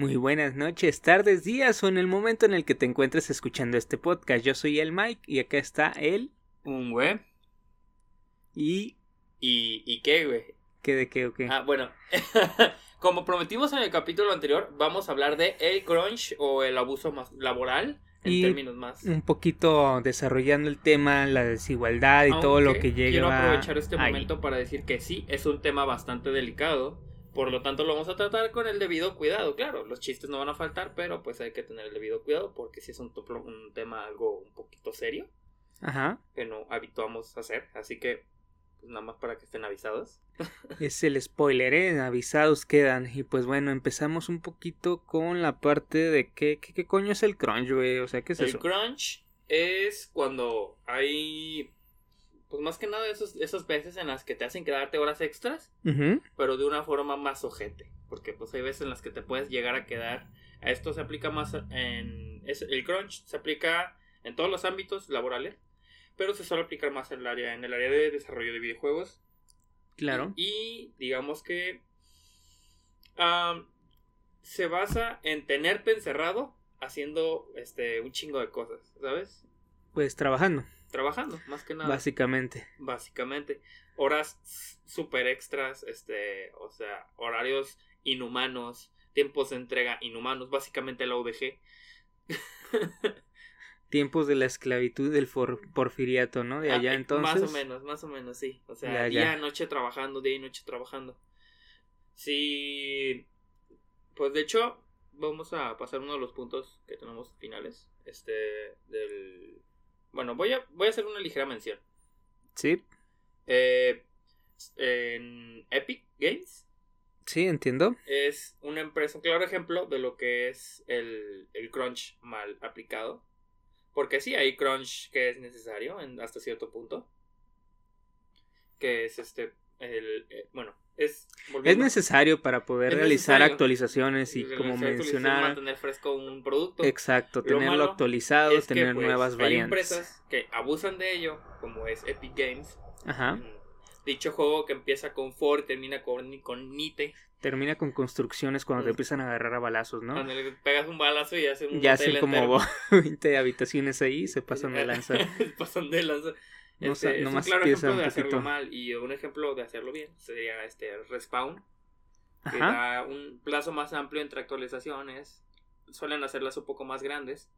Muy buenas noches, tardes, días o en el momento en el que te encuentres escuchando este podcast. Yo soy el Mike y acá está él. Un güey. Y. ¿Y, y qué, güey? ¿Qué de qué o qué? Ah, bueno. Como prometimos en el capítulo anterior, vamos a hablar de el crunch o el abuso más laboral en Y términos más. Un poquito desarrollando el tema, la desigualdad y todo lo que llega. Quiero aprovechar este ahí. momento para decir que sí, es un tema bastante delicado. Por lo tanto, lo vamos a tratar con el debido cuidado. Claro, los chistes no van a faltar, pero pues hay que tener el debido cuidado porque sí es un, un tema algo un poquito serio Ajá. que no habituamos a hacer. Así que, pues nada más para que estén avisados. Es el spoiler, ¿eh? Avisados quedan. Y pues bueno, empezamos un poquito con la parte de qué, qué, qué coño es el crunch, güey. O sea, ¿qué es el eso? crunch es cuando hay, pues más que nada esos, esas veces en las que te hacen quedarte horas extras, pero de una forma más ojete. Porque pues hay veces en las que te puedes llegar a quedar. A esto se aplica más en... es- el crunch se aplica en todos los ámbitos laborales, pero se suele aplicar más en el área, en el área de desarrollo de videojuegos. Claro. Y digamos que se basa en tenerte encerrado haciendo este un chingo de cosas, ¿sabes? Pues trabajando, Trabajando, más que nada. básicamente. básicamente. Horas super extras, este, o sea, horarios inhumanos, tiempos de entrega inhumanos, básicamente la UDG. Tiempos de la esclavitud del porfiriato, ¿no? De allá Ah, entonces. Más o menos, más o menos, sí. O sea, día noche trabajando, día y noche trabajando. Sí. Pues de hecho, vamos a pasar uno de los puntos que tenemos finales. Este. Del. Bueno, voy a, voy a hacer una ligera mención. Sí, Eh, en Epic Games sí, entiendo. es una empresa, un claro ejemplo de lo que es el, el crunch mal aplicado. Porque sí, hay crunch que es necesario en, hasta cierto punto. Que es este. El, eh, bueno, es. Es necesario para poder realizar actualizaciones y realizar como mencionar. mantener fresco un producto. Exacto, Lo tenerlo actualizado, Es que, tener pues, nuevas hay variantes. empresas que abusan de ello, como es Epic Games. Ajá. Mm, Dicho juego que empieza con for y termina con, con Nite. Termina con construcciones cuando te Mm. empiezan a agarrar a balazos, ¿no? Cuando le pegas un balazo y hacen un Ya hacen como entero. 20 habitaciones ahí y se pasan de lanza. pasan de lanza. No Este, sa- es un claro ejemplo de hacerlo poquito. mal y un ejemplo de hacerlo bien sería este Respawn, que Ajá. da un plazo más amplio entre actualizaciones. Suelen hacerlas un poco más grandes,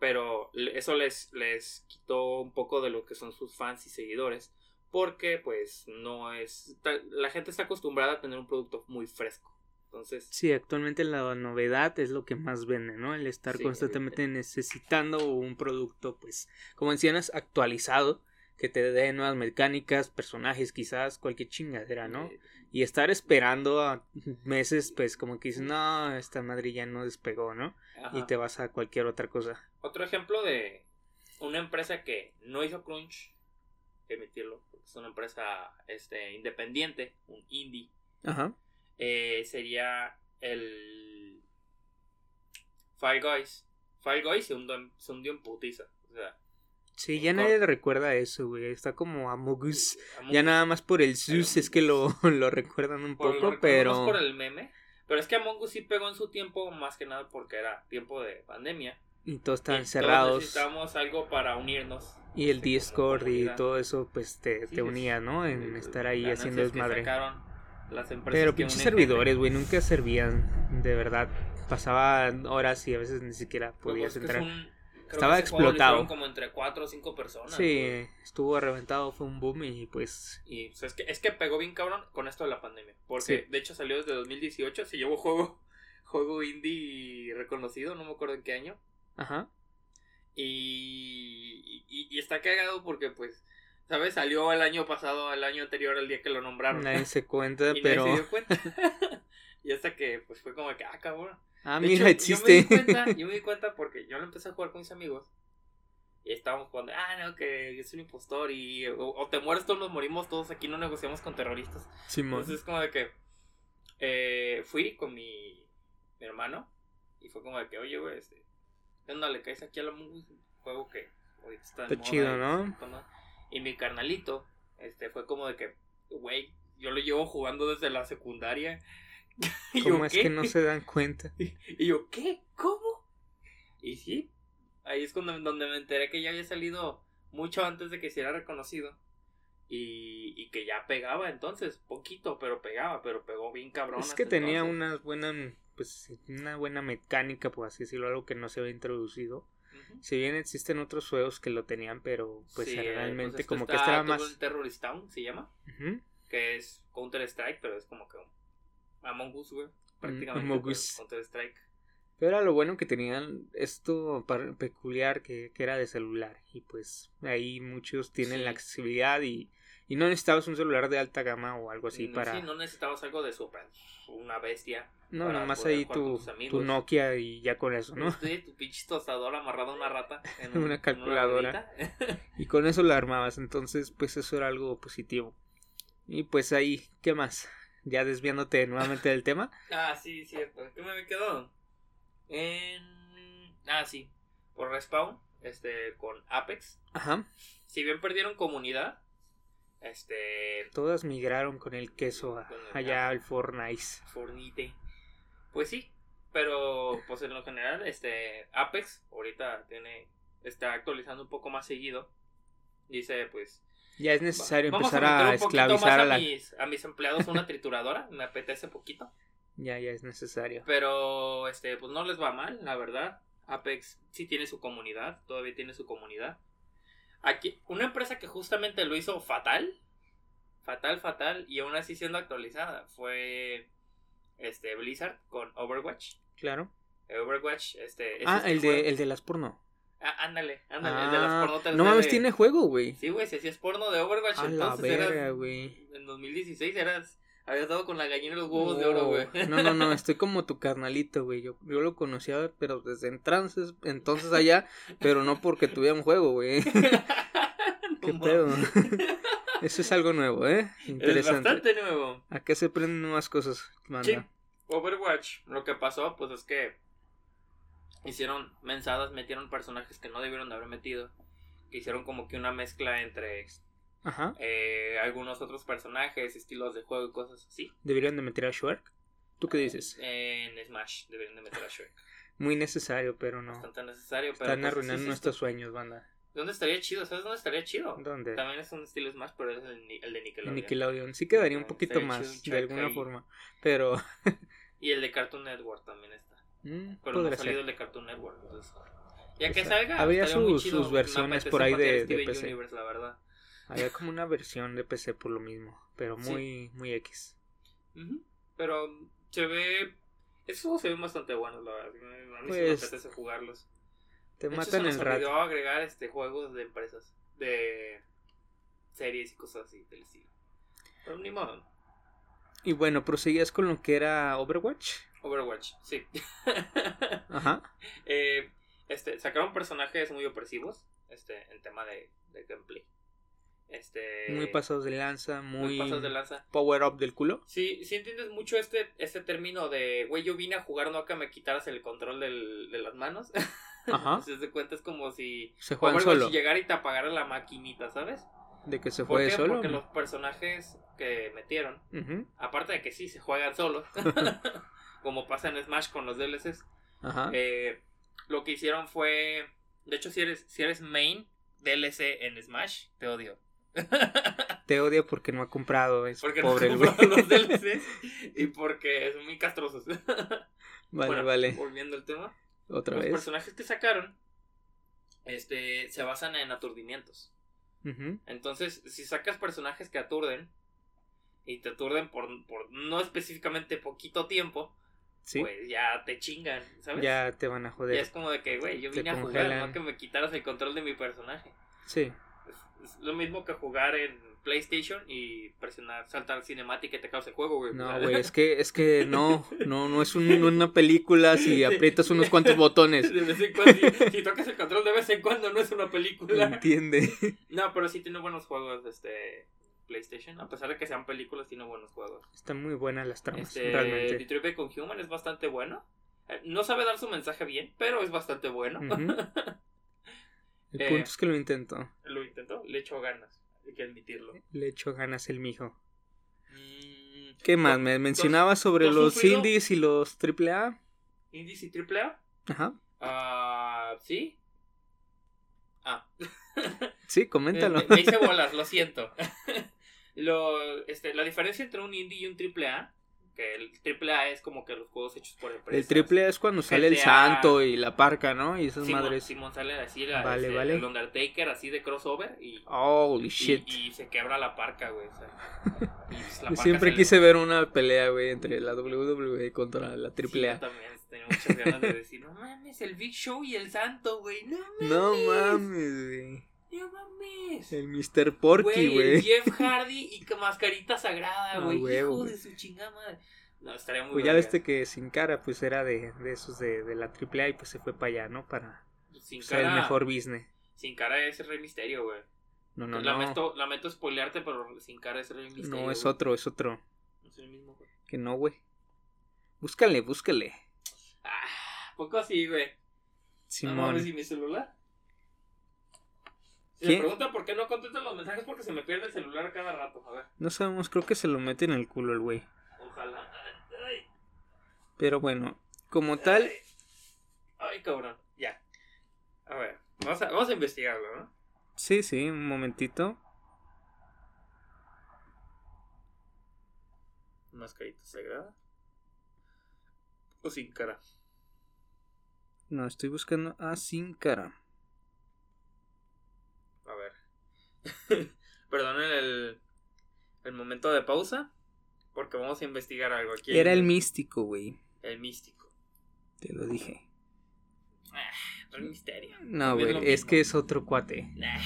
pero eso les, les quitó un poco de lo que son sus fans y seguidores, porque pues no es... La gente está acostumbrada a tener un producto muy fresco. Entonces, Sí, actualmente la novedad es lo que más vende, ¿no? El estar Sí, constantemente necesitando un producto, pues, como mencionas, actualizado, que te dé nuevas mecánicas, personajes, quizás, cualquier chingadera, ¿no? Y estar esperando a meses, pues, como que dices, no, esta madre ya no despegó, ¿no? Y ajá. te vas a cualquier otra cosa. Otro ejemplo de una empresa que no hizo crunch, emitirlo, porque es una empresa este, independiente, un indie, Ajá. eh, sería el Fall Guys. Fall Guys se hundió, en- se hundió en putiza. O sea, Sí, ya nadie recuerda eso, güey. Está como Amogus. Among Ya nada más por el sus es que lo, lo recuerdan un por- poco, pero... por el meme. Pero es que Among Us sí pegó en su tiempo, más que nada porque era tiempo de pandemia. Y todos todos cerrados. Necesitábamos algo para unirnos. Y el este, Discord y todo eso, pues te, Sí, te unía, ¿no? En estar ahí haciendo desmadre. las Pero pinches servidores, güey, nunca servían. De verdad. Pasaban horas y a veces ni siquiera Pues, podías es que es entrar. un- creo Estaba que explotado. como entre 4 o 5 personas. Sí, güey. estuvo reventado, fue un boom y pues. Y pues, es, que, es que pegó bien cabrón con esto de la pandemia. Porque Sí. de hecho salió desde 2018. Se llevó juego, juego indie reconocido, no me acuerdo en qué año. Ajá. Y, y, y está cagado porque pues, ¿sabes? Salió el año pasado, el año anterior, el día que lo nombraron. Nadie se cuenta, y pero. nadie se dio cuenta. y hasta que pues fue como que, ah, cabrón. Ah, De mira, hecho, Yo me, existe. di cuenta, yo me di cuenta porque yo lo empecé a jugar con mis amigos. Y estábamos jugando, ah, no, que soy un impostor. Y o, o te mueres todos, nos morimos todos. Aquí no negociamos con terroristas. Simón. Entonces, como de que eh, fui con mi, mi hermano. Y fue como de que, oye, güey, este, ¿qué onda? Le caes aquí a la un juego que ahorita está, de Está moda chido, ¿no? Y mi carnalito, este, fue como de que, güey, yo lo llevo jugando desde la secundaria. ¿Cómo es ¿qué? que no se dan cuenta? Y yo, ¿qué? ¿Cómo? Y sí, ahí es cuando, donde me enteré que ya había salido mucho antes de que se era reconocido. Y, y que ya pegaba entonces, poquito, pero pegaba, pero pegó bien cabrón. Es que tenía entonces. una buena, pues, una buena mecánica, por así decirlo, algo que no se había introducido. Si bien existen otros juegos que lo tenían, pero pues Sí, realmente pues, como este que este era está más... Terrorist Town, se llama. Que es Counter Strike, pero es como que un Among Us, güey. Prácticamente. Among Us. Counter Strike. Pero era lo bueno que tenían esto peculiar que, que era de celular. Y pues ahí muchos tienen Sí. la accesibilidad y, y no necesitabas un celular de alta gama o algo así Mm, para... Sí, no necesitabas algo de super. Una bestia. no, nomás ahí tu, tu. Nokia y ya con eso, ¿no? Sí, tu pinche tostador amarrado a una rata. En Una en calculadora. Y con eso la armabas. Entonces pues eso era algo positivo. Y pues ahí, ¿qué más? Ya desviándote nuevamente del tema. ah, sí, cierto. ¿Qué me había quedado? En. Ah, sí. Por Respawn, este, con Apex. Ajá. Si bien perdieron comunidad, este. Todas migraron con el queso a- Con el- allá al Fortnite. Fornite. Pues sí, pero pues en lo general, este Apex ahorita tiene está actualizando un poco más seguido. Dice, pues Ya es necesario vamos empezar a, poquito esclavizar a a, la... mis, a mis empleados una trituradora, me apetece poquito, Ya, ya es necesario. pero este pues no les va mal, la verdad. Apex sí tiene su comunidad, todavía tiene su comunidad. Aquí una empresa que justamente lo hizo fatal, fatal, fatal y aún así siendo actualizada fue este Blizzard con Overwatch. Claro. Overwatch, este. es Ah, el juego- de, el de las porno. Ah, ándale, ándale, el de las Ah, porno 3D no mames, de- tiene juego, güey. Sí, güey, si hacías porno de Overwatch, A la entonces verga, eras. En 2016 eras. Habías dado con la gallina y los huevos de oro, güey. No, no, no, estoy como tu carnalito, güey. Yo, yo lo conocía, pero desde entonces, entonces allá, pero no porque tuviera un juego, güey. ¿Qué No pedo? Eso es algo nuevo, ¿eh? Es Interesante. bastante nuevo. Acá se aprenden nuevas cosas, manda. Sí, Overwatch, lo que pasó, pues es que hicieron mensadas, metieron personajes que no debieron de haber metido. Que hicieron como que una mezcla entre Ajá. eh, algunos otros personajes, estilos de juego y cosas así. Deberían de meter a Shark. ¿Tú qué dices? En Smash deberían de meter a Shrek. Muy necesario, pero no. Bastante necesario, pero. Están pues, arruinando es nuestros sueños, banda. ¿Dónde estaría chido? ¿Sabes dónde estaría chido? ¿Dónde? También es un estilo Smash, pero es el, el de Nickelodeon. Nickelodeon. Sí quedaría un poquito más, de alguna forma. Pero. Y el de Cartoon Network también está. Mm, Pero no ha salido ser. el de Cartoon Network. Entonces, ya O que sea, salga, habría estaría muy sus- chido. sus versiones por ahí de- de PC. Universe, la verdad. Había como una versión de PC por lo mismo. Pero Sí. muy, muy X. Pero se ve. Esos juegos se ven bastante buenos, la verdad. A mí sí me Pues, apetece jugarlos. Te De hecho, matan se el rato. agregar este juegos de empresas, de series y cosas así del estilo. Pero ni modo. Y bueno, proseguías con lo que era Overwatch. Overwatch, sí. Ajá. Eh, este, sacaron personajes muy opresivos, este, en tema de, de gameplay. Este, Muy pasados de lanza, muy muy. pasados de lanza. Power up del culo. Sí, sí entiendes mucho este, este término de, güey, yo vine a jugar, no a que me quitaras el control del, de las manos. Ajá. Si te cuenta es como si Se juegan solo. llegara y te apagara la maquinita, ¿sabes? De que se ¿Por juegue qué? solo. Porque los personajes que metieron, aparte de que sí se juegan solos, como pasa en Smash con los DLCs, Ajá. eh, lo que hicieron fue, de hecho si eres, si eres main DLC en Smash, te odio. Te odia porque no ha comprado. Es Porque pobre no los DLCs y porque son muy castrosos. Vale, Bueno, vale. Volviendo al tema. Otra los vez. personajes que sacaron este, se basan en aturdimientos. Ujú. Entonces, si sacas personajes que aturden y te aturden por, por no específicamente poquito tiempo, Sí. pues ya te chingan, ¿sabes? ya te van a Ya joder. es como de que, güey, yo Te vine a jugar, congelan. no que me quitaras el control de mi personaje. Sí. Es, es lo mismo que jugar en PlayStation y presionar, saltar cinemática y te causa el juego, güey. No, güey, es que, es que no, no, no es un- una película si aprietas unos cuantos botones. De vez en cuando, si, si tocas el control de vez en cuando, no es una película. Entiende. No, pero sí tiene buenos juegos, este. PlayStation, a pesar de que sean películas, tiene buenos juegos. Están muy buenas las tramas, Este, realmente. Detroit Become Human es bastante bueno. Eh, No sabe dar su mensaje bien, pero es bastante bueno. El Eh, punto es que lo intentó. Lo intentó, le echó ganas, hay que admitirlo. Le echó ganas el mijo. Mm, ¿Qué más? Me mencionabas sobre ¿tú has los sufrido? indies y los AAA. ¿Indies y AAA? Ajá. Ah, ¿sí? Ah. Sí, coméntalo. me- me hice bolas, lo siento. lo, este, la diferencia entre un indie y un AAA, que el AAA es como que los juegos hechos por empresas. El AAA es cuando sale el santo y la parca, ¿no? Y esas madres. Simón sale así, la, Vale, este, vale. el Undertaker así de crossover y, Holy y, shit. y se quebra la parca, güey. o sea, y pues la parca siempre le- quise ver una pelea, güey, entre la WWE contra la Sí, AAA. yo también tenía muchas ganas de decir, no mames, el Big Show y el Santo, güey. No mames. No mames, güey. No mames. El Mr. Porky, el güey. Jeff Hardy y con mascarita sagrada, Ah, güey. Hijo de su chingada madre. No, estaría muy Pues ya viste que Sin Cara, pues era de, de esos de, de la AAA y pues se fue para allá, ¿no? Para Sin ser cara, el mejor business. Sin cara es Rey Misterio, güey. No, no, no. lamento, lamento spoilearte, pero sin cara es Rey Misterio. No, es otro, es otro. No es el mismo, güey. Que no, güey. Búscale, búscale. Ah, poco así, güey. No Simón. mames, ¿y mi celular? Si ¿Qué? me preguntan por qué no contesto los mensajes porque se me pierde el celular cada rato. A ver, No sabemos, creo que se lo mete en el culo el güey. ojalá. Ay, Pero bueno, como tal, Ay, ay, cabrón. Ya. A ver, vamos a, vamos a investigarlo, ¿no? sí, sí, un momentito. Mascarita sagrada. O sin cara. No, estoy buscando a Sin Cara. A ver. Perdonen el, el momento de pausa. Porque vamos a investigar algo aquí. Era el místico, güey. El místico. Te lo dije. El misterio. No, güey, es que es otro cuate. Nah.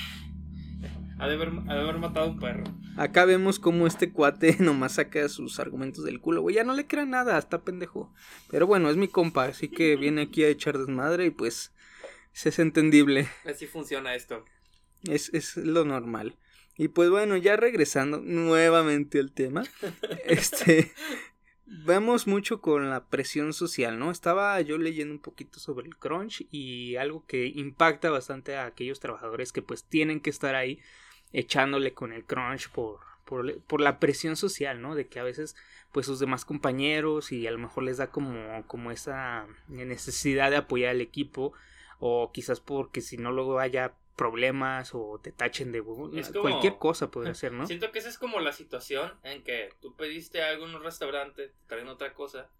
Ha de, haber, ha de haber matado a un perro. Acá vemos cómo este cuate nomás saca sus argumentos del culo, güey. Ya no le crea nada, está pendejo. Pero bueno, es mi compa, así que viene aquí a echar desmadre y pues es entendible. Así funciona esto. Es, es lo normal. Y pues bueno, ya regresando nuevamente al tema. este. Vamos mucho con la presión social, ¿no? Estaba yo leyendo un poquito sobre el crunch y algo que impacta bastante a aquellos trabajadores que pues tienen que estar ahí echándole con el crunch por, por, por la presión social, ¿no? De que a veces pues sus demás compañeros y a lo mejor les da como, como esa necesidad de apoyar al equipo o quizás porque si no luego haya problemas o te tachen de como- cualquier cosa podría ser, ¿no? Siento que esa es como la situación en que tú pediste algo en un restaurante, te traen otra cosa,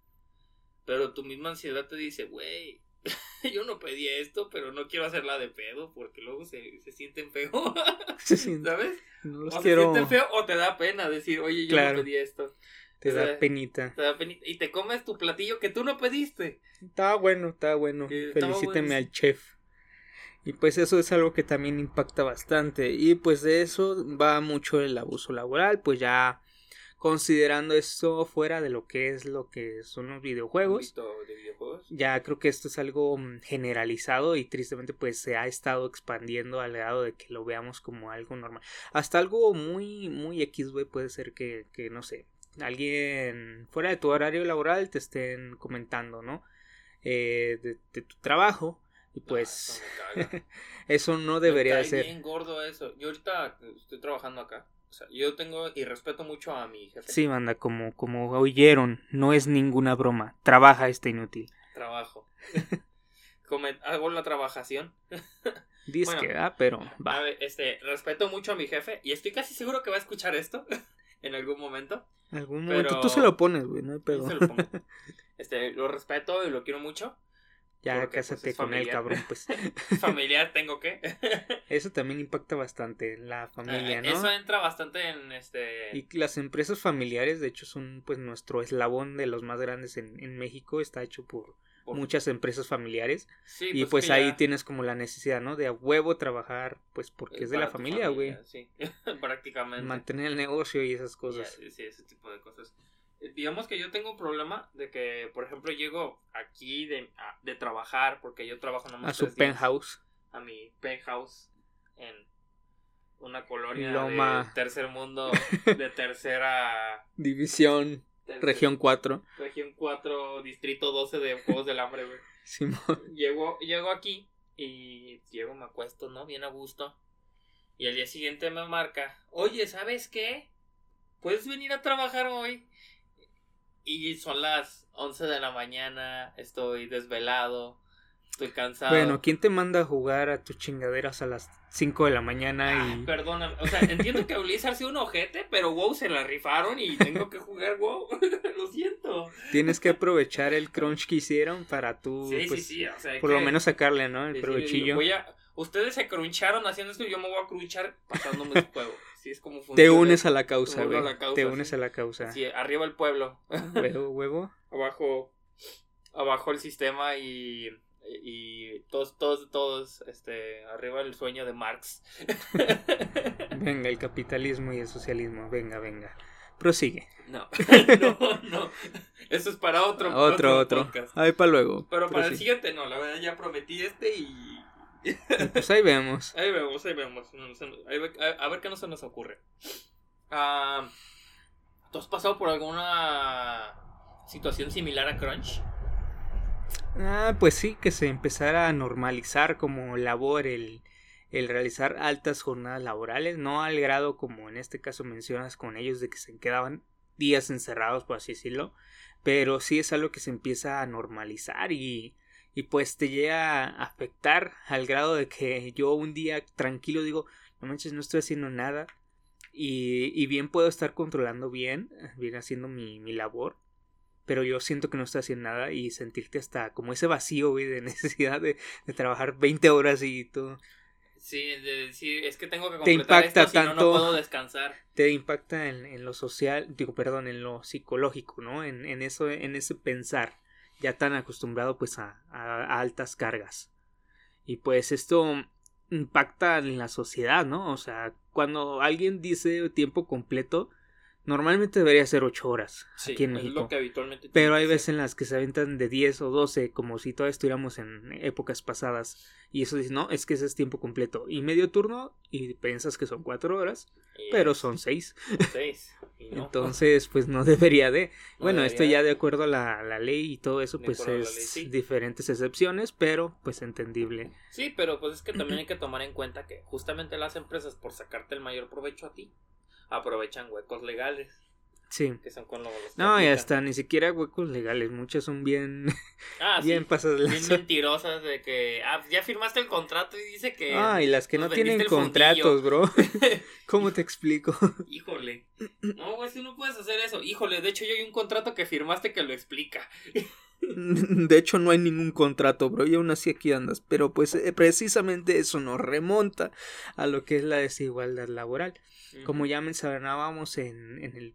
pero tu misma ansiedad te dice, güey, yo no pedí esto, pero no quiero hacerla de pedo porque luego se, se sienten feo, ¿sabes? no O los se quiero, sienten feo o te da pena decir, oye, yo Claro. no pedí esto. te o da penita. Te da penita. Y te comes tu platillo que tú no pediste. Estaba bueno, estaba bueno. Felicíteme bueno. al chef. Y pues eso es algo que también impacta bastante. Y pues de eso va mucho el abuso laboral. Pues ya considerando esto fuera de lo que es lo que son los videojuegos. De videojuegos. Ya creo que esto es algo mm, generalizado y tristemente pues se ha estado expandiendo al grado de que lo veamos como algo normal. Hasta algo muy, muy X, güey, puede ser que, que, no sé, alguien fuera de tu horario laboral te estén comentando, ¿no? Eh, de, de tu trabajo y pues Ah, eso no debería de ser. bien gordo eso. Yo ahorita estoy trabajando acá. O sea, yo tengo y respeto mucho a mi jefe. Sí, banda, como, como oyeron, no es ninguna broma. Trabaja este inútil. Trabajo. Hago la trabajación. Dice Bueno, que da, pero A va. ver, este, respeto mucho a mi jefe y estoy casi seguro que va a escuchar esto en algún momento. Algún pero- momento tú se lo pones, güey, no hay pedo. lo. Este, lo respeto y lo quiero mucho. Ya Porque, pues, cásate con él, familiar. cabrón, pues. Familiar tengo que. Eso también impacta bastante la familia, Eh, ¿no? Eso entra bastante en este. Y las empresas familiares, de hecho, son pues nuestro eslabón de los más grandes en, en México. Está hecho por, por- muchas empresas familiares. Sí, y pues que ahí ya- tienes como la necesidad, ¿no? De a huevo trabajar, pues porque es de la familia, güey. Sí, prácticamente. Mantener el negocio y esas cosas. sí, ese tipo de cosas. Eh, Digamos que yo tengo un problema de que, por ejemplo, llego aquí de, a- de trabajar, porque yo trabajo nomás A su días, penthouse. a mi penthouse en una colonia Loma. de tercer mundo, de tercera... División, tercer- región 4. Región 4, distrito 12 de Juegos del Hambre, güey. Simón. Llego, llego aquí y llego, me acuesto, ¿no? Bien a gusto. Y al día siguiente me marca, oye, ¿sabes qué? ¿Puedes venir a trabajar hoy? Y son las 11 de la mañana, estoy desvelado, estoy cansado. Bueno, ¿quién te manda a jugar a tus chingaderas a las 5 de la mañana? Ah, y... perdóname, o sea, entiendo que Blizzard sea un ojete, pero WoW se la rifaron y tengo que jugar WoW. Lo siento. Tienes que aprovechar el crunch que hicieron para tú, Sí, pues, sí, sí, o sea, por que- lo menos sacarle, ¿no? El sí, provechillo. voy a- ustedes se cruncharon haciendo esto y yo me voy a crunchar pasándome el juego. Así es como funciona. Te unes a la causa, güey. Te sí. unes a la causa. Sí, arriba el pueblo. Huevo, huevo. abajo abajo el sistema y y todos todos todos este arriba el sueño de Marx Venga, el capitalismo y el socialismo. Venga, venga. Prosigue. no no no eso es para otro Otro, otro. podcast. Ahí para luego. pero para el siguiente no la verdad ya prometí este y Pues ahí vemos. ahí vemos ahí vemos a ver qué no se nos ocurre Ah, ¿tú has pasado por alguna situación similar a Crunch? Ah, pues sí, que se empezara a normalizar como labor el, el realizar altas jornadas laborales, no al grado como en este caso mencionas con ellos de que se quedaban días encerrados, por así decirlo, pero sí es algo que se empieza a normalizar y, y pues te llega a afectar al grado de que yo un día tranquilo digo, no manches, no estoy haciendo nada y, y bien puedo estar controlando bien, bien haciendo mi, mi labor, pero yo siento que no estoy haciendo nada y sentirte hasta como ese vacío, güey, de necesidad de, de trabajar 20 horas y todo, Sí, de- es que tengo que Te completar impacta esto, si no, no tanto. puedo descansar. te impacta en, en lo social, digo, perdón, en lo psicológico, ¿no? En, en eso, en ese pensar, ya tan acostumbrado pues a, a- altas cargas. Y pues esto impacta en la sociedad, ¿no? O sea, cuando alguien dice tiempo completo, normalmente debería ser 8 horas Sí, aquí en es México. lo que habitualmente Pero hay veces en las que se aventan de 10 o 12, como si todavía estuviéramos en épocas pasadas. Y eso dice, no, es que ese es tiempo completo. Y medio turno, y piensas que son 4 horas, pero son 6. seis, y no. Entonces, pues no debería de. No bueno, debería esto ya de acuerdo a la, la ley y todo eso, De pues es ley, sí. diferentes excepciones, pero pues entendible. Sí, pero pues es que también hay que tomar en cuenta que justamente las empresas, por sacarte el mayor provecho a ti, aprovechan huecos legales, Sí. que son con los No, y hasta ni siquiera huecos legales, muchas son bien, Ah, sí, bien pasadas de bien mentirosas de que, ah, ya firmaste el contrato y dice que... Ah, y las que no tienen contratos, bro. ¿Cómo te explico? Híjole. No, güey, si no puedes hacer eso. Híjole, de hecho yo hay un contrato que firmaste que lo explica. De hecho, no hay ningún contrato, bro, y aún así aquí andas. Pero pues eh, precisamente eso nos remonta a lo que es la desigualdad laboral. Como ya mencionábamos en, en el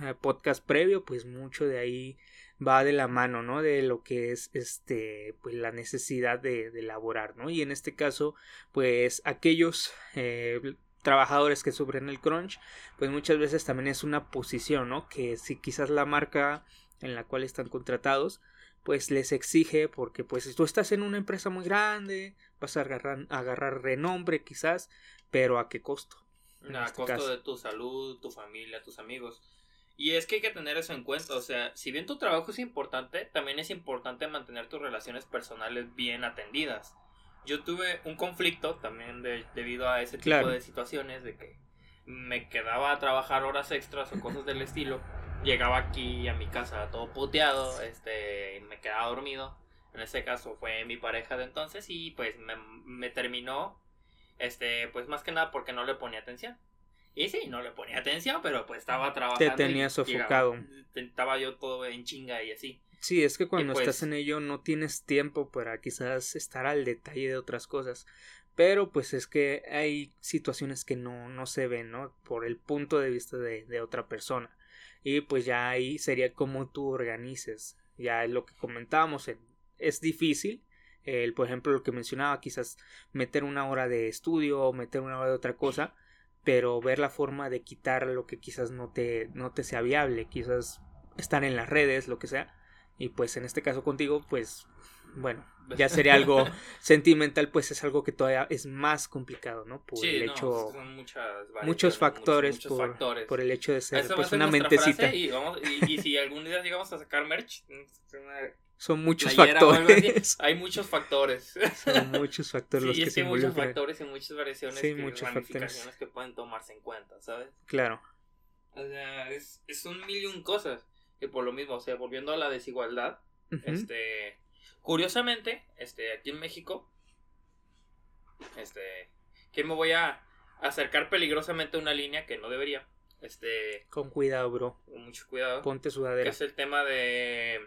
eh, podcast previo, pues mucho de ahí va de la mano, ¿no? De lo que es este, pues la necesidad de, de laborar, ¿no? Y en este caso, pues aquellos eh, trabajadores que sufren el crunch, pues muchas veces también es una posición, ¿no? Que si quizás la marca en la cual están contratados, pues les exige, porque pues si tú estás en una empresa muy grande, vas a agarrar, agarrar renombre quizás, pero ¿a qué costo? a este costo caso. de tu salud, tu familia, tus amigos. Y es que hay que tener eso en cuenta, o sea, si bien tu trabajo es importante, también es importante mantener tus relaciones personales bien atendidas. Yo tuve un conflicto también de- debido a ese tipo Claro. de situaciones de que me quedaba a trabajar horas extras o cosas del estilo. Llegaba aquí a mi casa todo puteado, este, me quedaba dormido. En ese caso fue mi pareja de entonces y pues me, me terminó, este, pues más que nada porque no le ponía atención. Y sí, no le ponía atención, pero pues estaba trabajando. y tenía llegaba- sofocado. Estaba yo todo en chinga y así. Sí, es que cuando pues- estás en ello no tienes tiempo para quizás estar al detalle de otras cosas. Pero pues es que hay situaciones que no, no se ven, ¿no? Por el punto de vista de, de otra persona. Y pues ya ahí sería como tú organices. Ya es lo que comentábamos. eh, Es difícil. El, por ejemplo, lo que mencionaba, quizás meter una hora de estudio o meter una hora de otra cosa. Pero ver la forma de quitar lo que quizás no te, no te sea viable. Quizás estar en las redes, lo que sea. Y pues en este caso contigo, pues bueno, ya sería algo sentimental, pues es algo que todavía es más complicado, ¿no? Por Sí, el no, hecho, son muchas muchos factores, muchos por, factores. por el hecho de ser pues una mentecita. y, vamos, y, y si algún día llegamos a sacar merch, una Son muchos factores. hay muchos factores. Son muchos factores los sí, que se que hay muchos factores y muchas variaciones Sí, y muchos factores. que pueden tomarse en cuenta, ¿sabes? Claro. O sea, es, es un mil y un cosas. Y por lo mismo, o sea, volviendo a la desigualdad, este, curiosamente, este, aquí en México, este, que me voy a acercar peligrosamente a una línea que no debería, este, con cuidado, bro, con mucho cuidado, ponte sudadera, que es el tema de,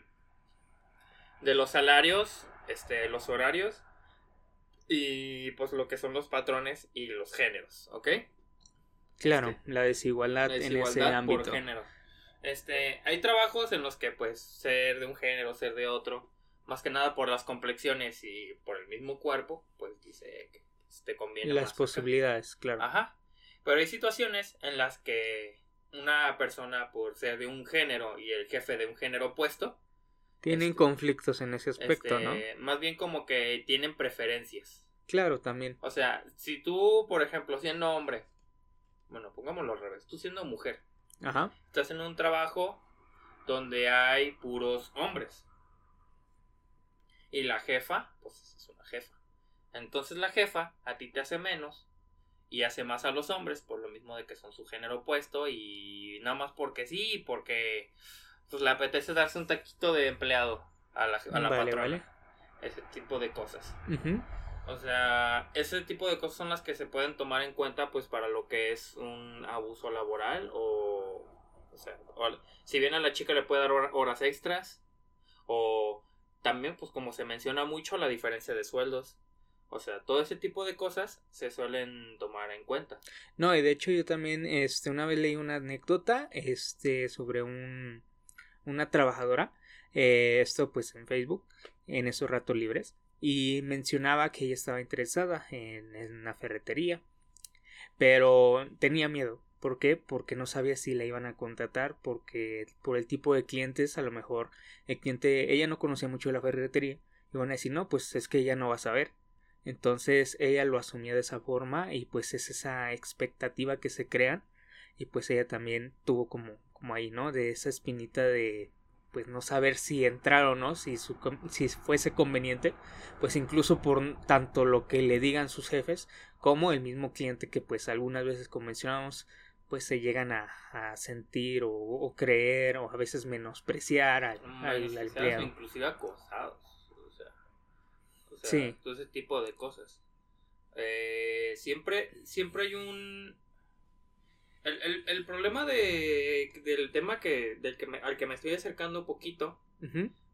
de los salarios, este, los horarios y pues lo que son los patrones y los géneros, ¿ok? Claro, este, la desigualdad, en ese ámbito. Por género. Este, hay trabajos en los que pues ser de un género, ser de otro, más que nada por las complexiones y por el mismo cuerpo, pues dice que pues, te conviene. Las posibilidades, claro. Ajá. Pero hay situaciones en las que una persona por ser de un género y el jefe de un género opuesto tienen este, conflictos en ese aspecto, ¿no? Este, más bien como que tienen preferencias. Claro, también. O sea, si tú, por ejemplo, siendo hombre, bueno, pongámoslo al revés, tú siendo mujer, Ajá. estás en un trabajo donde hay puros hombres. Y la jefa, pues es una jefa. Entonces la jefa a ti te hace menos y hace más a los hombres por lo mismo de que son su género opuesto y nada más porque sí, porque pues le apetece darse un taquito de empleado a la, a la patrona. Ese tipo de cosas. O sea, ese tipo de cosas son las que se pueden tomar en cuenta pues para lo que es un abuso laboral o... O sea, si bien a la chica le puede dar horas extras o también pues como se menciona mucho la diferencia de sueldos. O sea, todo ese tipo de cosas se suelen tomar en cuenta. No, y de hecho yo también este una vez leí una anécdota este sobre un una trabajadora, eh, esto pues en Facebook, en esos ratos libres, y mencionaba que ella estaba interesada en, en una ferretería, pero tenía miedo. ¿Por qué? Porque no sabía si la iban a contratar, porque por el tipo de clientes, a lo mejor el cliente, ella no conocía mucho la ferretería, y van a decir, no, pues es que ella no va a saber. Entonces ella lo asumía de esa forma y pues es esa expectativa que se crean y pues ella también tuvo como como ahí, ¿no? De esa espinita de pues no saber si entrar o no, si, su, si fuese conveniente, pues incluso por tanto lo que le digan sus jefes como el mismo cliente que pues algunas veces como mencionamos pues se llegan a, a sentir o, creer o a veces menospreciar al, al, empleado. Inclusive acosados, o sea, o sea sí. todo ese tipo de cosas. Eh, siempre, siempre hay un el, el, problema de, del tema que, del que al que me estoy acercando un poquito,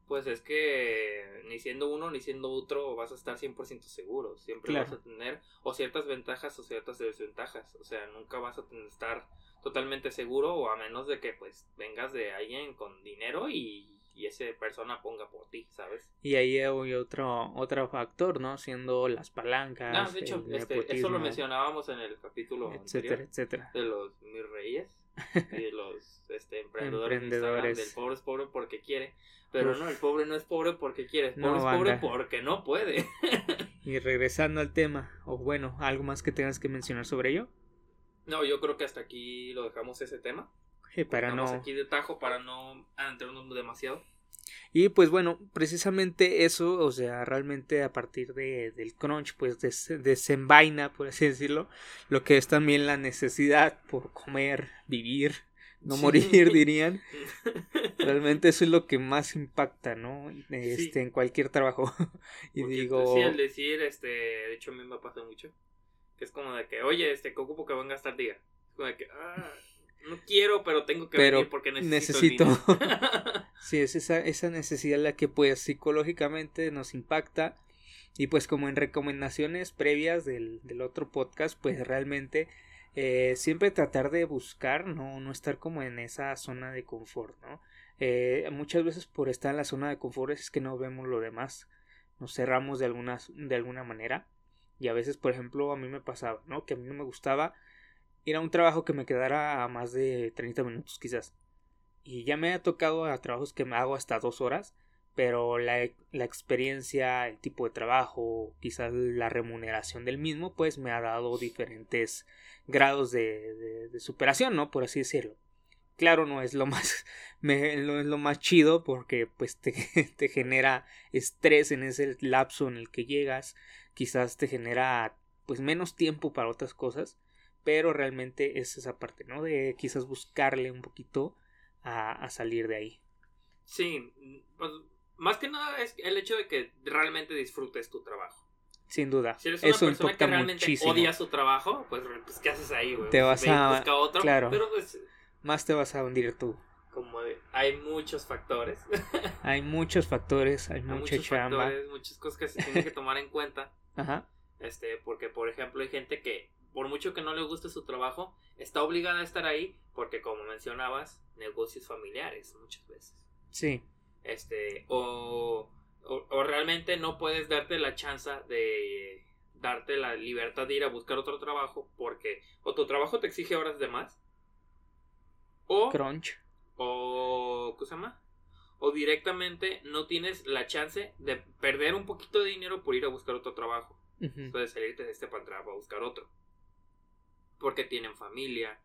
pues es que ni siendo uno ni siendo otro vas a estar 100% seguro. Siempre vas a tener o ciertas ventajas o ciertas desventajas. O sea, nunca vas a estar totalmente seguro o a menos de que pues vengas de alguien con dinero y y esa persona ponga por ti, ¿sabes? Y ahí hay otro, otro factor, ¿no? Siendo las palancas. No, de hecho, este, eso lo mencionábamos en el capítulo etcétera, anterior etcétera. De los mis reyes y los este, emprendedores, emprendedores. del pobre es pobre porque quiere. Pero no, el pobre no es pobre porque quiere, el pobre es pobre porque no puede. y regresando al tema, o bueno, algo más que tengas que mencionar sobre ello. No, yo creo que hasta aquí lo dejamos ese tema para no. aquí de tajo para no adentrarnos demasiado. Y pues bueno, precisamente eso, o sea, realmente a partir de, del crunch, pues desenvaina, por así decirlo, lo que es también la necesidad por comer, vivir, no morir, dirían. Realmente eso es lo que más impacta, ¿no? Este, en cualquier trabajo. y digo. Sí, al decir, este, de hecho a mí me pasa mucho. Que es como de que, oye, este, ¿qué ocupo que venga hasta día? Es como de que, ah, no quiero, pero tengo que venir porque necesito. necesito. sí, es esa, esa necesidad la que pues psicológicamente nos impacta. Y pues como en recomendaciones previas del, del otro podcast, pues realmente eh, siempre tratar de buscar, ¿no? no estar como en esa zona de confort, ¿no? Eh, muchas veces por estar en la zona de confort es que no vemos lo demás, nos cerramos de alguna, de alguna manera. Y a veces, por ejemplo, a mí me pasaba, ¿no? Que a mí no me gustaba ir a un trabajo que me quedara a más de 30 minutos quizás. Y ya me ha tocado a trabajos que me hago hasta dos horas, pero la, la, experiencia, el tipo de trabajo, quizás la remuneración del mismo, pues me ha dado diferentes grados de, de, superación, ¿no? Por así decirlo. Claro, no es lo más, me, no es lo más chido porque pues te, te genera estrés en ese lapso en el que llegas, quizás te genera pues menos tiempo para otras cosas, pero realmente es esa parte, ¿no? De quizás buscarle un poquito a, salir de ahí. Sí, pues más que nada es el hecho de que realmente disfrutes tu trabajo. Sin duda. Si eres una Eso persona que realmente muchísimo. odia su trabajo, pues, pues ¿qué haces ahí, güey? Te vas a- busca otro. claro. Pero pues, Más te vas a hundir tú. como de- hay muchos factores. Hay muchos factores, hay hay mucha muchos chamba. factores, muchas cosas que se tienen que tomar en cuenta. Ajá. Este, porque por ejemplo hay gente que, por mucho que no le guste su trabajo, está obligada a estar ahí porque como mencionabas, negocios familiares muchas veces. Sí. Este, o, o, o realmente no puedes darte la chance de darte la libertad de ir a buscar otro trabajo porque o tu trabajo te exige horas de más o, Crunch. o ¿cómo se llama? O directamente no tienes la chance de perder un poquito de dinero por ir a buscar otro trabajo. Ujú. Puedes salirte de este para a buscar otro. Porque tienen familia,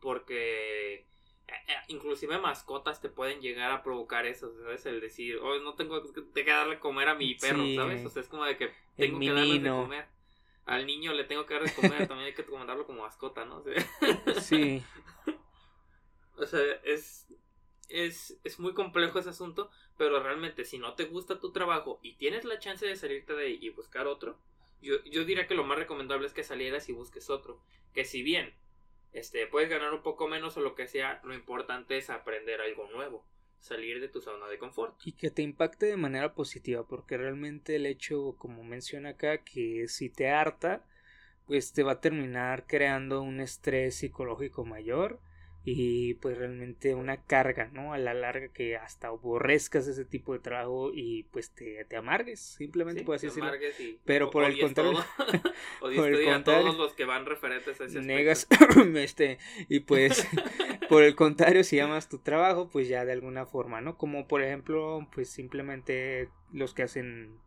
porque eh, eh, inclusive mascotas te pueden llegar a provocar eso, ¿sabes? El decir, oh, no tengo que darle comer a mi perro, Sí. ¿sabes? O sea, es como de que tengo que darle de comer. Al niño le tengo que dar de comer, también hay que comentarlo como mascota, ¿no? O sea, Sí. o sea, es, es, es muy complejo ese asunto, pero realmente si no te gusta tu trabajo y tienes la chance de salirte de ahí y buscar otro, yo, yo diría que lo más recomendable es que salieras y busques otro. Que si bien este, puedes ganar un poco menos o lo que sea, lo importante es aprender algo nuevo, salir de tu zona de confort. Y que te impacte de manera positiva, porque realmente el hecho, como menciona acá, que si te harta, pues te va a terminar creando un estrés psicológico mayor y pues realmente una carga, ¿no? A la larga que hasta aborrezcas ese tipo de trabajo y pues te, te amargues, simplemente Sí, así te decirlo. amargues y Pero por el contrario- por el a contrario, todos los que van referentes a ese. Negas, este, y pues por el contrario, si amas tu trabajo, pues ya de alguna forma, ¿no? Como por ejemplo, pues simplemente los que hacen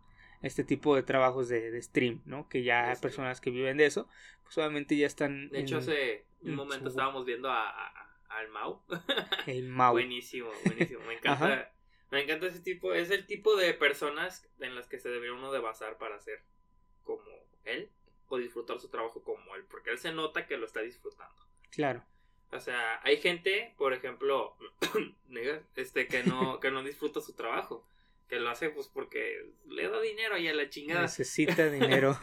este tipo de trabajos de, de stream, ¿no? Que ya stream. personas que viven de eso, pues obviamente ya están De hecho, en hace un en momento su- estábamos viendo a, a- al Mau. el Mau. Buenísimo, buenísimo. Me encanta. Me encanta ese tipo. Es el tipo de personas en las que se debería uno de basar para ser como él o disfrutar su trabajo como él. Porque él se nota que lo está disfrutando. Claro. O sea, hay gente, por ejemplo, este, que no, que no disfruta su trabajo. Que lo hace pues porque le da dinero y a la chingada. Necesita dinero.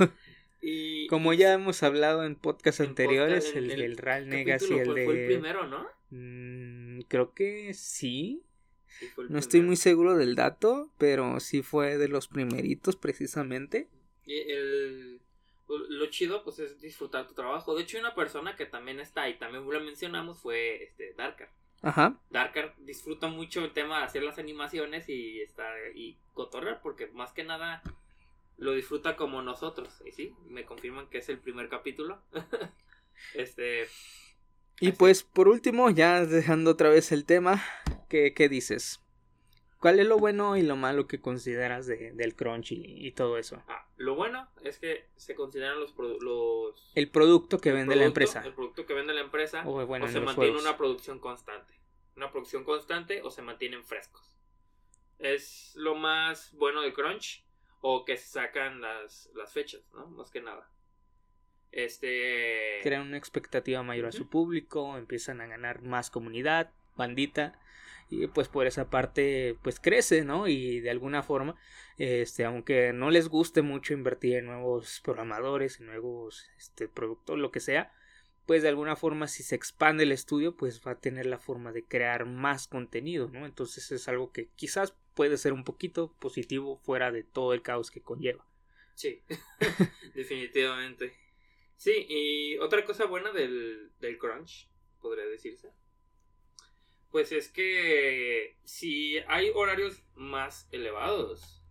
Y, Como y ya hemos hablado en podcasts anteriores, podcast, el el del Real Negas y el de... fue el primero, ¿no? Mm, creo que sí. Sí, fue el No estoy muy seguro del dato, pero sí fue de los primeritos precisamente. Y el, lo chido pues es disfrutar tu trabajo. De hecho, hay una persona que también está ahí, también lo mencionamos, fue este Darkar. Ajá. Darkar disfruta mucho el tema de hacer las animaciones y estar y cotorrear porque más que nada lo disfruta como nosotros. Y sí, me confirman que es el primer capítulo. este, Y Así. pues por último, ya dejando otra vez el tema, ¿qué, qué dices? ¿Cuál es lo bueno y lo malo que consideras de, del crunch y, y todo eso? ah, lo bueno es que se consideran los los El producto que vende la empresa. El producto que vende la empresa O bueno, o en se mantiene juegos. una producción constante. Una producción constante o se mantienen frescos. Es lo más bueno de Crunch. O que se sacan las, las fechas, ¿no? Más que nada. Este. Crean una expectativa mayor a su público, empiezan a ganar más comunidad, bandita. Y pues por esa parte pues crece, ¿no? Y de alguna forma, este, aunque no les guste mucho invertir en nuevos programadores, en nuevos este, productos, lo que sea, pues de alguna forma si se expande el estudio, pues va a tener la forma de crear más contenido, ¿no? Entonces es algo que quizás puede ser un poquito positivo fuera de todo el caos que conlleva. Sí, definitivamente. Sí, y otra cosa buena del, del crunch, podría decirse, pues es que si hay horarios más elevados,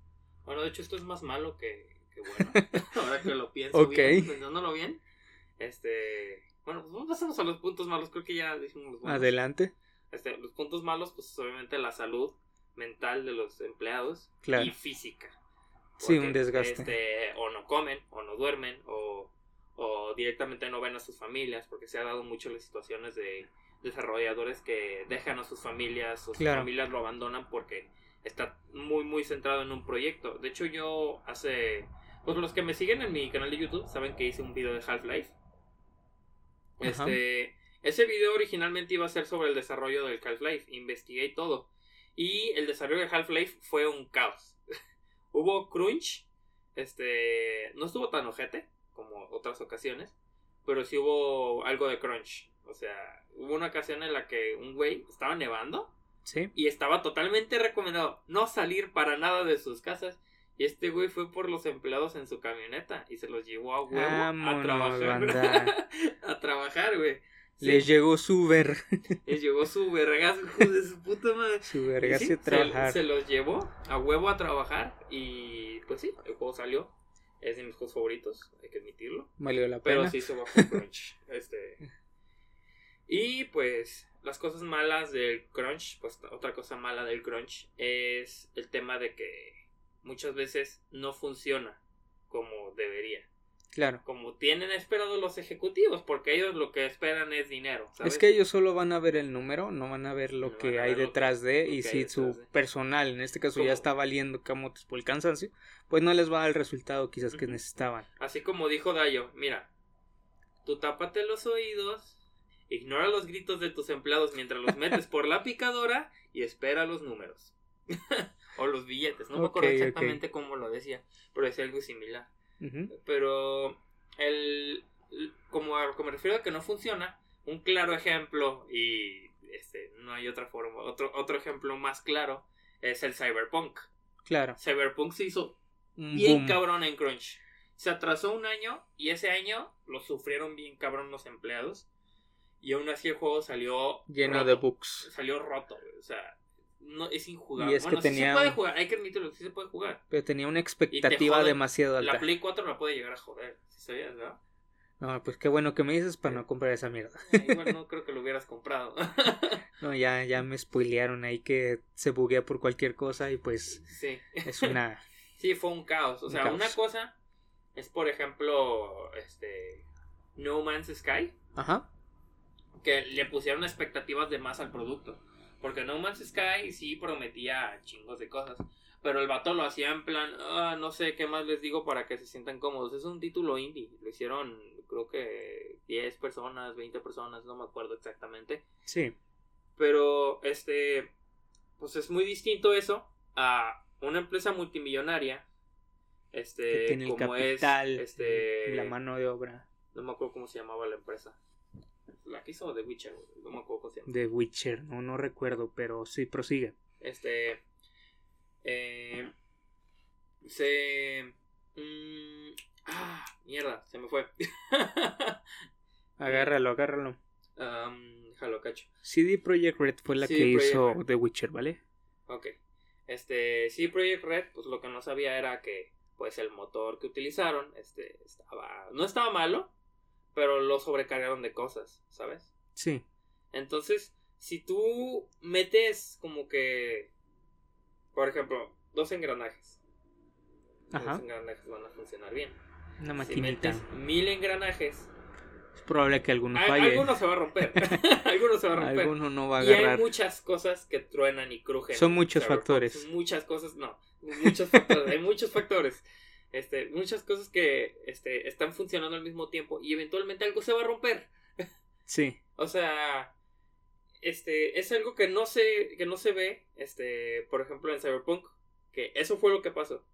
bueno, de hecho esto es más malo que, que bueno, ahora que lo pienso bien, pensándolo bien, este, bueno, pues pasamos a los puntos malos, creo que ya dijimos los buenos. Adelante. Este, los puntos malos, pues obviamente la salud mental de los empleados Claro. y física. Sí, un desgaste. este, o no comen, o no duermen, o, o directamente no ven a sus familias, porque se ha dado mucho las situaciones de desarrolladores que dejan a sus familias, o sus Claro. familias lo abandonan porque está muy, muy centrado en un proyecto. De hecho, yo hace... Pues los que me siguen en mi canal de YouTube saben que hice un video de Half-Life. Ajá. Este, ese video originalmente iba a ser sobre el desarrollo del Half-Life. Investigué todo. Y el desarrollo de Half-Life fue un caos. Hubo crunch, este, no estuvo tan ojete como otras ocasiones, pero sí hubo algo de crunch. O sea, hubo una ocasión en la que un güey estaba nevando Sí. y estaba totalmente recomendado no salir para nada de sus casas. Y este güey fue por los empleados en su camioneta y se los llevó a huevo a trabajar. a trabajar, güey. Sí, Les llegó su ver. les llegó su vergazo, de su puta madre. Su Y verga sí, trabajar. Se, se los llevó a huevo a trabajar y pues sí, el juego salió. Es de mis juegos favoritos, hay que admitirlo. Valió la Pero pena. sí se bajó crunch. este. Y pues las cosas malas del crunch, pues otra cosa mala del crunch es el tema de que muchas veces no funciona como debería. Claro. Como tienen esperado los ejecutivos, porque ellos lo que esperan es dinero. ¿sabes? Es que ellos solo van a ver el número, no van a ver lo No que hay detrás que- de. Y si su de. personal, en este caso, ya está valiendo camotes por el cansancio, pues no les va a dar el resultado quizás que necesitaban. Así como dijo Dayo, mira, tú tápate los oídos, ignora los gritos de tus empleados mientras los metes por la picadora y espera los números. o los billetes, no me acuerdo exactamente cómo lo decía, pero decía algo similar. Pero el como a que me refiero a que no funciona, un claro ejemplo y este no hay otra forma, otro otro ejemplo más claro es el Cyberpunk. Claro. Cyberpunk se hizo bien boom. cabrón en Crunch. Se atrasó un año y ese año lo sufrieron bien cabrón los empleados. Y aún así el juego salió Lleno roto. de bugs. Salió roto, O sea, no, es injugable. Y es que sí tenía se puede jugar, hay que admitirlo, sí se puede jugar. Pero tenía una expectativa jode. demasiado alta. La Play 4 la puede llegar a joder, si sabías, ¿verdad? No, pues qué bueno que me dices para no comprar esa mierda. Eh, Igual no creo que lo hubieras comprado. No, ya, ya me spoilearon ahí que se buguea por cualquier cosa y pues sí. es una... Sí, fue un caos. O Un sea, caos. una cosa es, por ejemplo, este. No Man's Sky. Ajá. que le pusieron expectativas de más al producto. Porque No Man's Sky sí prometía chingos de cosas. Pero el vato lo hacía en plan, "Ah, no sé qué más les digo para que se sientan cómodos. Es un título indie. Lo hicieron, creo que 10 personas, 20 personas, no me acuerdo exactamente. Sí. Pero, este, pues es muy distinto eso a una empresa multimillonaria. Este, Que tiene el como capital, es, este, la mano de obra no me acuerdo cómo se llamaba la empresa. La que hizo The Witcher, no me acuerdo cómo se llama. de Witcher. No, no recuerdo, pero sí, prosigue. Este. Eh, se. mm, ah, mierda, se me fue. Agárralo, agárralo. um, déjalo, cacho. CD Projekt Red fue la CD que Projekt hizo Red. The Witcher, ¿vale? Ok. Este, sí, Project Red, pues lo que no sabía era que, pues el motor que utilizaron, este, estaba. No estaba malo, pero lo sobrecargaron de cosas, ¿sabes? Sí. Entonces, si tú metes como que, por ejemplo, dos engranajes, Ajá. los engranajes van a funcionar bien. Una Si maquinita. metes mil engranajes, Es probable que alguno al- falle. alguno se va a romper. alguno se va a romper. Alguno no va a y hay agarrar. muchas cosas que truenan y crujen. Son muchos Cyberpunk. factores. Muchas cosas, no. Muchos factores. hay muchos factores. Este, muchas cosas que este, están funcionando al mismo tiempo y eventualmente algo se va a romper. Sí. O sea, este, es algo que no se, que no se ve, este, por ejemplo en Cyberpunk, que eso fue lo que pasó.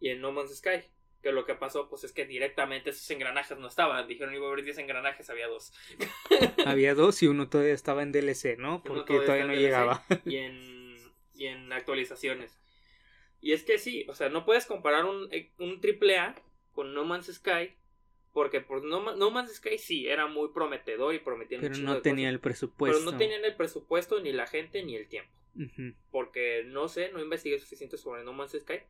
Y en No Man's Sky, que lo que pasó, pues es que directamente esos engranajes no estaban. Dijeron iba a haber 10 engranajes, había dos. Había dos y uno todavía estaba en DLC, ¿no? Porque todavía no llegaba. y en, y en actualizaciones. Y es que sí, o sea, no puedes comparar un, eh, un AAA con No Man's Sky, porque pues, no, no Man's Sky sí era muy prometedor y prometía Pero no tenía cosas, el presupuesto. Pero no tenían el presupuesto, ni la gente, ni el tiempo. Porque no sé, no investigué suficiente sobre No Man's Sky.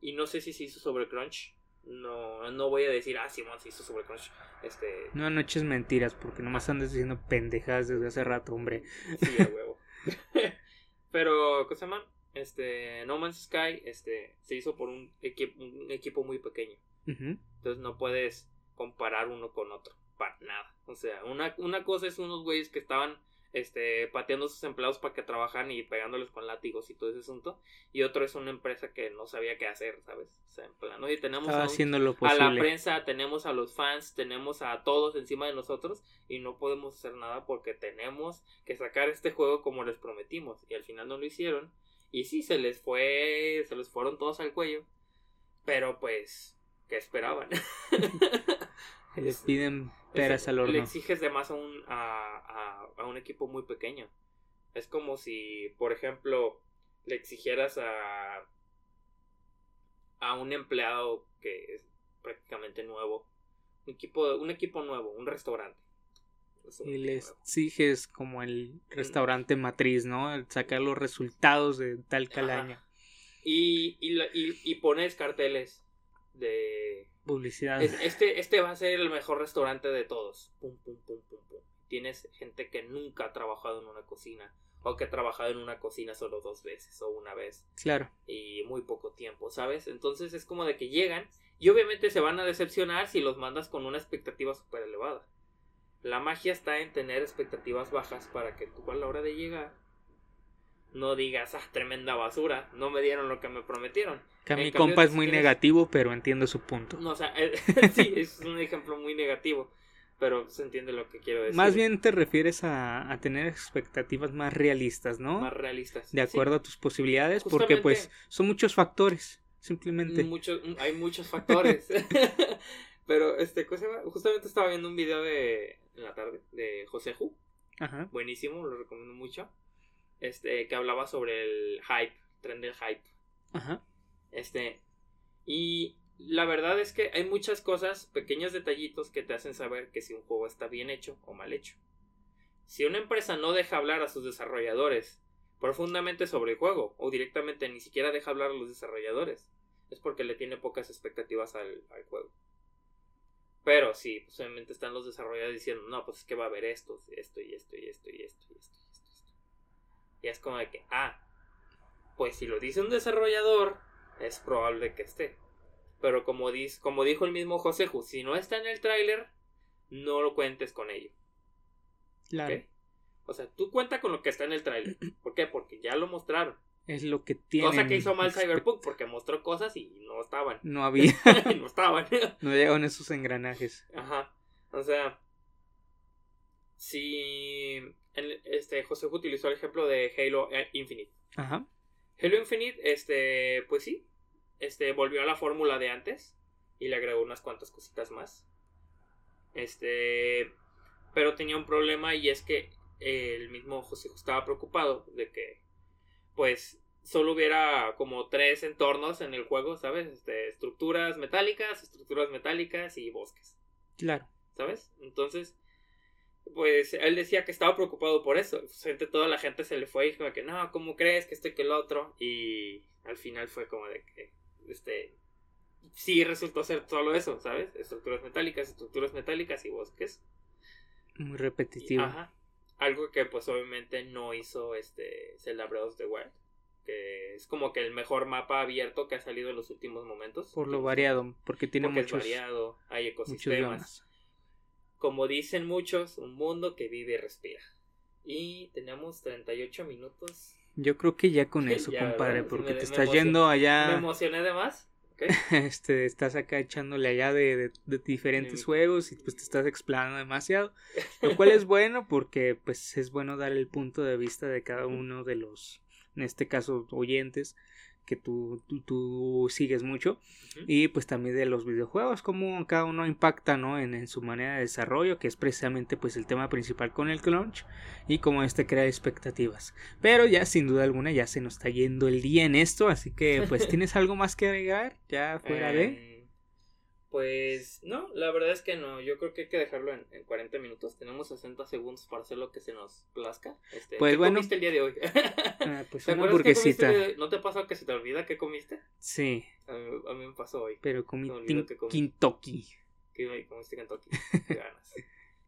Y no sé si se hizo sobre Crunch. No, no voy a decir, ah, Simón se hizo sobre Crunch. Este, No anoches mentiras, porque nomás andas diciendo pendejadas desde hace rato, hombre. Sí, a huevo. Pero, ¿qué se llama? Este, No Man's Sky, este, se hizo por un, equi- un equipo muy pequeño. Entonces no puedes comparar uno con otro. Para nada. O sea, una, una cosa es unos güeyes que estaban este, pateando a sus empleados para que trabajan y pegándoles con látigos y todo ese asunto. Y otro es una empresa que no sabía qué hacer, ¿sabes? O sea, en plan, oye, tenemos a, un- haciendo lo a posible. la prensa, tenemos a los fans, tenemos a todos encima de nosotros y no podemos hacer nada porque tenemos que sacar este juego como les prometimos. Y al final no lo hicieron. Y sí, se les fue, se les fueron todos al cuello. Pero pues, ¿qué esperaban? Le piden peras al Le horno. exiges de más a un, a, a- a un equipo muy pequeño. Es como si, por ejemplo, le exigieras a, a un empleado que es prácticamente nuevo. Un equipo, un equipo nuevo, un restaurante. Y les exiges como el restaurante matriz, ¿no? El sacar los resultados de tal calaña. Y, y, y, y pones carteles de Publicidad. Es- este, este va a ser el mejor restaurante de todos. Pum, pum, pum, pum, pum. Tienes gente que nunca ha trabajado en una cocina. O que ha trabajado en una cocina solo dos veces o una vez. Claro. Y muy poco tiempo, ¿sabes? Entonces es como de que llegan. Y obviamente se van a decepcionar si los mandas con una expectativa súper elevada. La magia está en tener expectativas bajas para que tú a la hora de llegar no digas, ah, tremenda basura, no me dieron lo que me prometieron. Que a mi cambio, compa es muy negativo, pero entiendo su punto. No, o sea, eh, sí, es un ejemplo muy negativo, pero se entiende lo que quiero decir. Más bien te refieres a, a tener expectativas más realistas, ¿no? más realistas. de acuerdo a tus posibilidades, porque Justamente. pues son muchos factores, Sí, simplemente. muchos, hay muchos factores. pero este, ¿cómo se llama? Justamente estaba viendo un video de en la tarde de José Ju, Ajá. buenísimo, lo recomiendo mucho. Este, que hablaba sobre el hype, tren del hype. Ajá. Este, y la verdad es que hay muchas cosas, pequeños detallitos que te hacen saber que si un juego está bien hecho o mal hecho. Si una empresa no deja hablar a sus desarrolladores profundamente sobre el juego, o directamente ni siquiera deja hablar a los desarrolladores, es porque le tiene pocas expectativas al, al juego. Pero si pues, obviamente están los desarrolladores diciendo, no, pues es que va a haber esto, esto y esto y esto y esto y esto y esto. y esto. Y es como de que, ah, pues si lo dice un desarrollador, es probable que esté. Pero como, dis- como dijo el mismo José Ju, si no está en el tráiler, no lo cuentes con ello. Claro. ¿ok? O sea, tú cuenta con lo que está en el tráiler. ¿Por qué? Porque ya lo mostraron. Es lo que tiene. Cosa que hizo mal Cyberpunk porque mostró cosas y no estaban. No había, no estaban. no llegaron esos engranajes. Ajá. O sea, si este José utilizó el ejemplo de Halo eh, Infinite. Ajá. Halo Infinite, este, pues sí, este, volvió a la fórmula de antes y le agregó unas cuantas cositas más. Este, pero tenía un problema y es que el mismo José estaba preocupado de que, pues, solo hubiera como tres entornos en el juego, ¿sabes? Este, estructuras metálicas, estructuras metálicas y bosques. Claro. ¿sabes? Entonces, pues él decía que estaba preocupado por eso. Pues, entre toda la gente se le fue y dijo que no, ¿cómo crees que esto y que el otro? Y al final fue como de que, este, sí resultó ser solo eso, ¿sabes? Estructuras metálicas, estructuras metálicas y bosques. Muy repetitivo. Ajá. Algo que pues obviamente no hizo este Zelda Breath of the Wild. Que es como que el mejor mapa abierto que ha salido en los últimos momentos. Por lo variado, porque tiene porque muchos, es variado, hay ecosistemas. Como dicen muchos, un mundo que vive y respira. Y tenemos 38 minutos. Yo creo que ya con eso, ya, compadre, porque Me- te me estás emocioné- yendo Me allá, emocioné de más. ¿Ok? este, estás acá echándole allá de, de- de diferentes Sí. juegos y pues te estás explayando demasiado, lo cual es bueno porque pues es bueno dar el punto de vista de cada uno de los, en este caso, oyentes que tú, tú, tú sigues mucho y pues también de los videojuegos, cómo cada uno impacta ¿no? en, en su manera de desarrollo, que es precisamente pues el tema principal con el crunch y cómo este crea expectativas. Pero ya sin duda alguna ya se nos está yendo el día en esto, así que pues tienes algo más que agregar ya fuera de... Pues no, la verdad es que no. Yo creo que hay que dejarlo en, en 40 minutos. Tenemos 60 segundos para hacer lo que se nos plazca. Este, Pues ¿Qué bueno. comiste el día de hoy? Ah, pues ¿Te una hamburguesita. de? ¿No te pasa que se te olvida qué comiste? Sí, A mí, a mí me pasó hoy. pero comí que comí. Kentucky. ¿Qué comiste Kentucky? Qué ganas.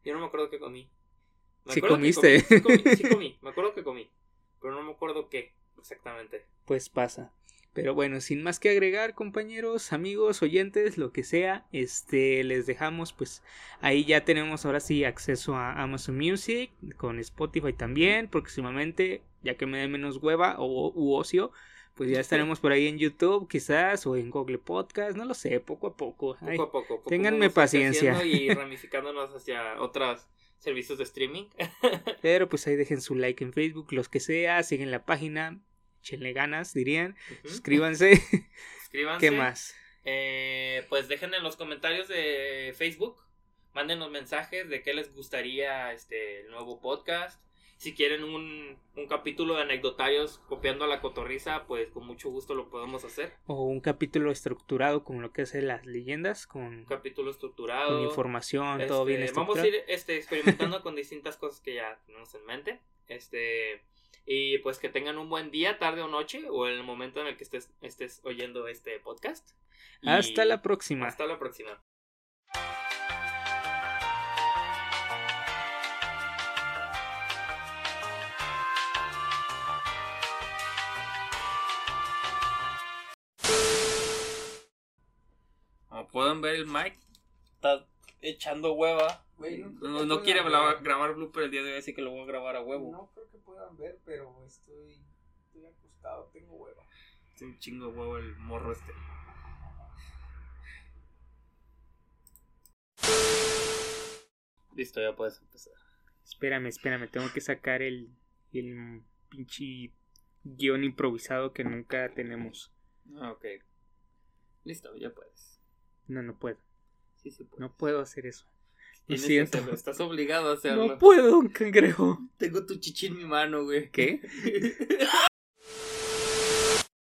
Yo no me acuerdo qué comí. Me Sí que comiste. comí, Sí comí, sí comí, me acuerdo que comí. Pero no me acuerdo qué exactamente. Pues pasa. Pero bueno, sin más que agregar, compañeros, amigos, oyentes, lo que sea, este les dejamos pues ahí ya tenemos ahora sí acceso a Amazon Music con Spotify también, próximamente, ya que me dé menos hueva o u ocio, pues ya estaremos por ahí en YouTube quizás o en Google Podcast, no lo sé, poco a poco. Poco a poco. poco ténganme paciencia. Y ramificándonos hacia otros servicios de streaming. Pero pues ahí dejen su like en Facebook, los que sea, siguen la página, échenle ganas, dirían, suscríbanse. Suscríbanse. ¿Qué más? Eh, pues dejen en los comentarios de Facebook, mándenos mensajes de qué les gustaría este el nuevo podcast. Si quieren un, un capítulo de anecdotarios copiando a la cotorriza, pues con mucho gusto lo podemos hacer. O un capítulo estructurado como lo que hace las leyendas, con, Un capítulo estructurado. con información, todo Este, bien Vamos a estructurado. ir este, experimentando con distintas cosas que ya tenemos en mente. Este, y pues que tengan un buen día, tarde o noche, o en el momento en el que estés, estés oyendo este podcast. Y Hasta la próxima. Hasta la próxima. Como pueden ver, el Mike está echando hueva. No, no quiere grabar, grabar blooper el día de hoy, así que lo voy a grabar a huevo. No creo que puedan ver, pero estoy, estoy acostado, tengo hueva. Es un chingo de huevo el morro este. Listo, ya puedes empezar. Espérame, espérame, tengo que sacar el, el pinche guion improvisado que nunca tenemos. Ah, ok. Listo, ya puedes. No, no puedo. Sí, sí puedes. No puedo hacer eso. Tienes que hacerlo, Estás obligado a hacerlo. No puedo, cangrejo. Tengo tu chichi en mi mano, güey. ¿Qué?